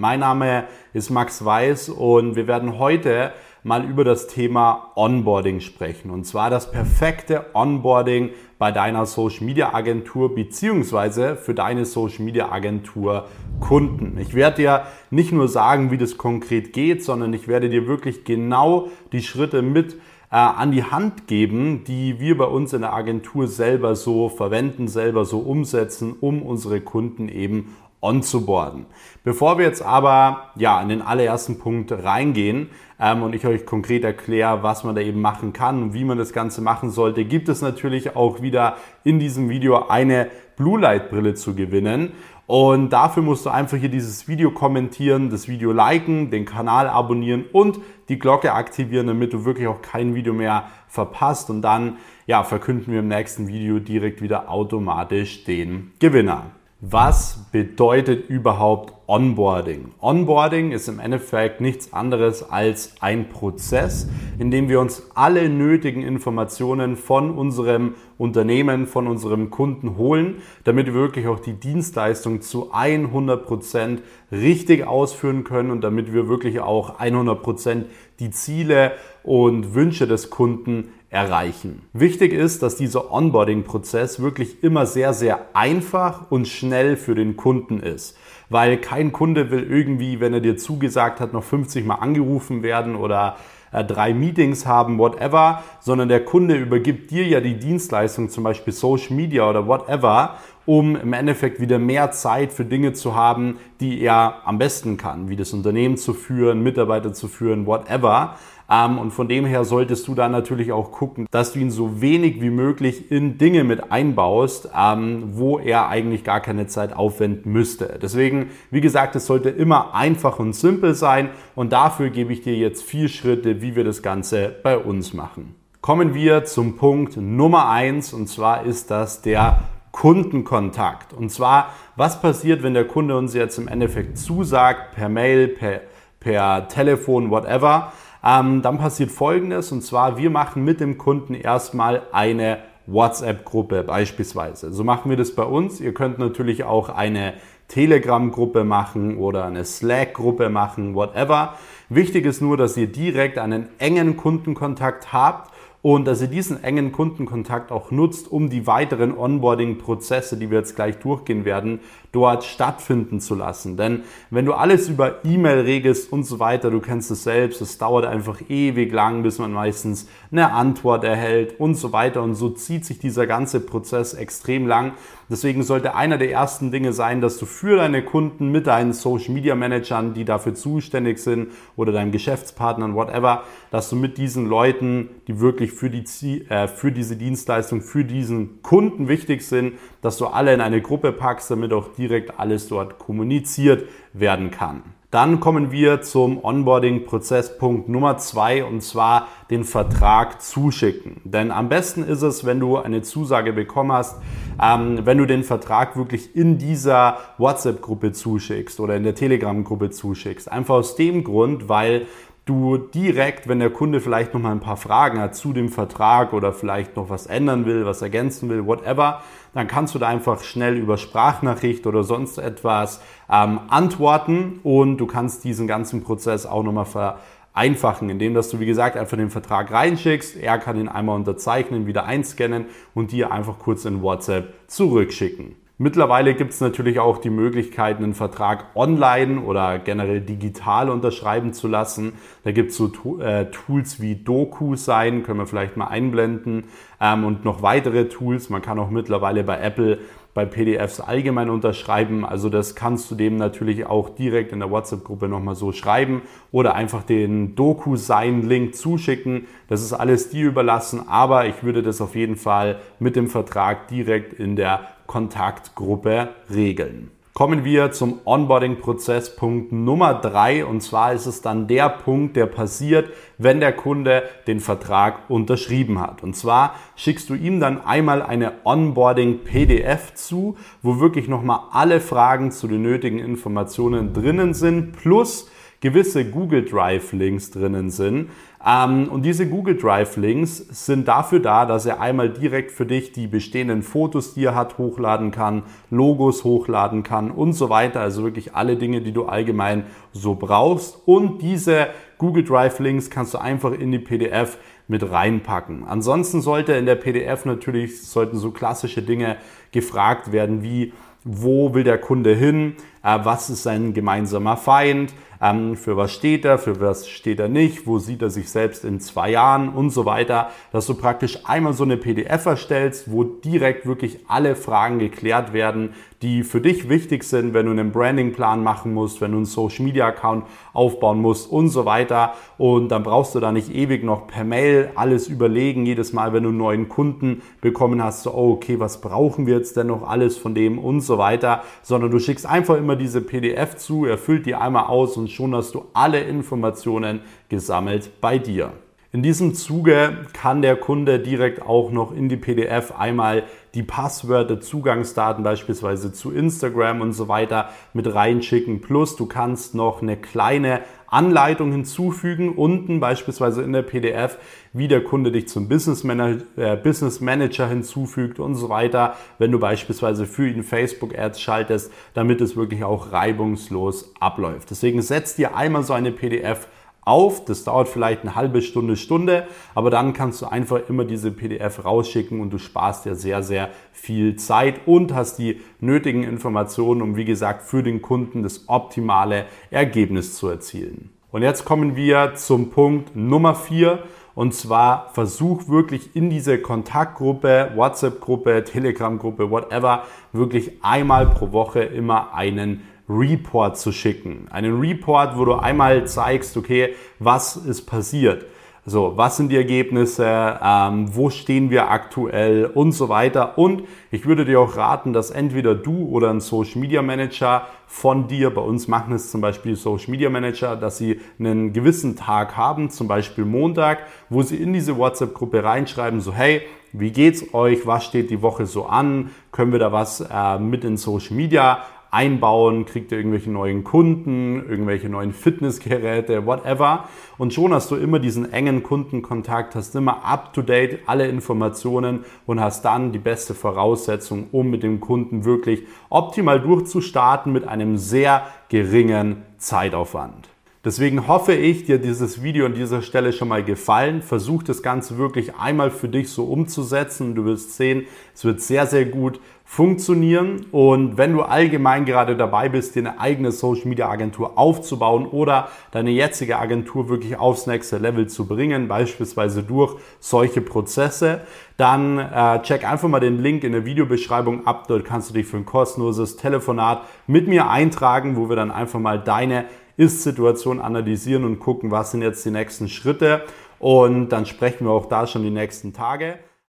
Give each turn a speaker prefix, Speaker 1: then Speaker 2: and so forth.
Speaker 1: Mein Name ist Max Weiß und wir werden heute mal über das Thema Onboarding sprechen. Und zwar das perfekte Onboarding bei deiner Social Media Agentur beziehungsweise für deine Social Media Agentur Kunden. Ich werde dir nicht nur sagen, wie das konkret geht, sondern ich werde dir wirklich genau die Schritte mit äh, an die Hand geben, die wir bei uns in der Agentur selber so verwenden, selber so umsetzen, um unsere Kunden eben onzuboarden. Bevor wir jetzt aber ja in den allerersten Punkt reingehen ähm, und ich euch konkret erkläre, was man da eben machen kann und wie man das Ganze machen sollte, gibt es natürlich auch wieder in diesem Video eine Blue Light Brille zu gewinnen. Und dafür musst du einfach hier dieses Video kommentieren, das Video liken, den Kanal abonnieren und die Glocke aktivieren, damit du wirklich auch kein Video mehr verpasst. Und dann ja, verkünden wir im nächsten Video direkt wieder automatisch den Gewinner. Was bedeutet überhaupt Onboarding? Onboarding ist im Endeffekt nichts anderes als ein Prozess, in dem wir uns alle nötigen Informationen von unserem Unternehmen, von unserem Kunden holen, damit wir wirklich auch die Dienstleistung zu 100 Prozent richtig ausführen können und damit wir wirklich auch 100 Prozent die Ziele und Wünsche des Kunden erreichen. Wichtig ist, dass dieser Onboarding-Prozess wirklich immer sehr, sehr einfach und schnell für den Kunden ist. Weil kein Kunde will irgendwie, wenn er dir zugesagt hat, noch 50 Mal angerufen werden oder äh, drei Meetings haben, whatever, sondern der Kunde übergibt dir ja die Dienstleistung, zum Beispiel Social Media oder whatever, um im Endeffekt wieder mehr Zeit für Dinge zu haben, die er am besten kann, wie das Unternehmen zu führen, Mitarbeiter zu führen, whatever. Ähm, und von dem her solltest du dann natürlich auch gucken, dass du ihn so wenig wie möglich in Dinge mit einbaust, ähm, wo er eigentlich gar keine Zeit aufwenden müsste. Deswegen, wie gesagt, es sollte immer einfach und simpel sein und dafür gebe ich dir jetzt vier Schritte, wie wir das Ganze bei uns machen. Kommen wir zum Punkt Nummer eins und zwar ist das der Kundenkontakt. Und zwar, was passiert, wenn der Kunde uns jetzt im Endeffekt zusagt, per Mail, per, per Telefon, whatever, ähm, dann passiert Folgendes und zwar, wir machen mit dem Kunden erstmal eine WhatsApp-Gruppe beispielsweise. So machen wir das bei uns. Ihr könnt natürlich auch eine Telegram-Gruppe machen oder eine Slack-Gruppe machen, whatever. Wichtig ist nur, dass ihr direkt einen engen Kundenkontakt habt und dass ihr diesen engen Kundenkontakt auch nutzt, um die weiteren Onboarding-Prozesse, die wir jetzt gleich durchgehen werden, dort stattfinden zu lassen. Denn wenn du alles über E-Mail regelst und so weiter, du kennst es selbst, es dauert einfach ewig lang, bis man meistens eine Antwort erhält und so weiter. Und so zieht sich dieser ganze Prozess extrem lang. Deswegen sollte einer der ersten Dinge sein, dass du für deine Kunden mit deinen Social Media Managern, die dafür zuständig sind oder deinem Geschäftspartnern, whatever, dass du mit diesen Leuten, die wirklich für, die, äh, für diese Dienstleistung, für diesen Kunden wichtig sind, dass du alle in eine Gruppe packst, damit auch direkt alles dort kommuniziert werden kann. Dann kommen wir zum Onboarding-Prozesspunkt Nummer zwei und zwar den Vertrag zuschicken. Denn am besten ist es, wenn du eine Zusage bekommen hast, ähm, wenn du den Vertrag wirklich in dieser WhatsApp-Gruppe zuschickst oder in der Telegram-Gruppe zuschickst. Einfach aus dem Grund, weil du direkt, wenn der Kunde vielleicht noch mal ein paar Fragen hat zu dem Vertrag oder vielleicht noch was ändern will, was ergänzen will, whatever, dann kannst du da einfach schnell über Sprachnachricht oder sonst etwas ähm, antworten und du kannst diesen ganzen Prozess auch nochmal vereinfachen, indem dass du, wie gesagt, einfach den Vertrag reinschickst, er kann ihn einmal unterzeichnen, wieder einscannen und dir einfach kurz in WhatsApp zurückschicken. Mittlerweile gibt es natürlich auch die Möglichkeit, einen Vertrag online oder generell digital unterschreiben zu lassen. Da gibt es so äh, Tools wie DocuSign, können wir vielleicht mal einblenden, ähm, und noch weitere Tools. Man kann auch mittlerweile bei Apple bei PDFs allgemein unterschreiben. Also das kannst du dem natürlich auch direkt in der WhatsApp-Gruppe nochmal so schreiben oder einfach den DocuSign-Link zuschicken. Das ist alles dir überlassen, aber ich würde das auf jeden Fall mit dem Vertrag direkt in der Kontaktgruppe regeln. Kommen wir zum Onboarding-Prozess Punkt Nummer drei und zwar ist es dann der Punkt, der passiert, wenn der Kunde den Vertrag unterschrieben hat. Und zwar schickst du ihm dann einmal eine Onboarding-PDF zu, wo wirklich nochmal alle Fragen zu den nötigen Informationen drinnen sind, plus gewisse Google Drive Links drinnen sind. Ähm, und diese Google Drive Links sind dafür da, dass er einmal direkt für dich die bestehenden Fotos, die er hat, hochladen kann, Logos hochladen kann und so weiter. Also wirklich alle Dinge, die du allgemein so brauchst. Und diese Google Drive Links kannst du einfach in die PDF mit reinpacken. Ansonsten sollte in der PDF natürlich, sollten so klassische Dinge gefragt werden wie, wo will der Kunde hin, was ist sein gemeinsamer Feind, ähm, für was steht er, für was steht er nicht, wo sieht er sich selbst in zwei Jahren? Und so weiter, dass du praktisch einmal so eine PDF erstellst, wo direkt wirklich alle Fragen geklärt werden, die für dich wichtig sind, wenn du einen Brandingplan machen musst, wenn du einen Social Media Account aufbauen musst und so weiter. Und dann brauchst du da nicht ewig noch per Mail alles überlegen, jedes Mal, wenn du einen neuen Kunden bekommen hast, so, oh, okay, was brauchen wir jetzt denn noch alles von dem und so weiter, sondern du schickst einfach immer diese PDF zu, erfüllt die einmal aus und schon hast du alle Informationen gesammelt bei dir. In diesem Zuge kann der Kunde direkt auch noch in die PDF einmal die Passwörter, Zugangsdaten beispielsweise zu Instagram und so weiter mit reinschicken. Plus du kannst noch eine kleine Anleitung hinzufügen, unten beispielsweise in der PDF, wie der Kunde dich zum Business Manager, äh, Business Manager hinzufügt und so weiter, wenn du beispielsweise für ihn Facebook Ads schaltest, damit es wirklich auch reibungslos abläuft. Deswegen setzt dir einmal so eine PDF auf. Das dauert vielleicht eine halbe Stunde, Stunde, aber dann kannst du einfach immer diese PDF rausschicken und du sparst dir sehr, sehr viel Zeit und hast die nötigen Informationen, um wie gesagt für den Kunden das optimale Ergebnis zu erzielen. Und jetzt kommen wir zum Punkt Nummer vier. Und zwar versuch wirklich in diese Kontaktgruppe, WhatsApp-Gruppe, Telegram-Gruppe, whatever, wirklich einmal pro Woche immer einen Report zu schicken. Einen Report, wo du einmal zeigst, okay, was ist passiert. So, was sind die Ergebnisse, ähm, wo stehen wir aktuell und so weiter. Und ich würde dir auch raten, dass entweder du oder ein Social Media Manager von dir, bei uns machen es zum Beispiel Social Media Manager, dass sie einen gewissen Tag haben, zum Beispiel Montag, wo sie in diese WhatsApp-Gruppe reinschreiben, so hey, wie geht's euch? Was steht die Woche so an? Können wir da was äh, mit in Social Media einbauen, kriegt ihr irgendwelche neuen Kunden, irgendwelche neuen Fitnessgeräte, whatever. Und schon hast du immer diesen engen Kundenkontakt, hast immer up-to-date alle Informationen und hast dann die beste Voraussetzung, um mit dem Kunden wirklich optimal durchzustarten mit einem sehr geringen Zeitaufwand. Deswegen hoffe ich, dir dieses Video an dieser Stelle schon mal gefallen. Versuch das Ganze wirklich einmal für dich so umzusetzen. Du wirst sehen, es wird sehr, sehr gut funktionieren. Und wenn du allgemein gerade dabei bist, dir eine eigene Social Media Agentur aufzubauen oder deine jetzige Agentur wirklich aufs nächste Level zu bringen, beispielsweise durch solche Prozesse, dann äh, check einfach mal den Link in der Videobeschreibung ab. Dort kannst du dich für ein kostenloses Telefonat mit mir eintragen, wo wir dann einfach mal deine ist-Situation analysieren und gucken, was sind jetzt die nächsten Schritte. Und dann sprechen wir auch da schon die nächsten Tage.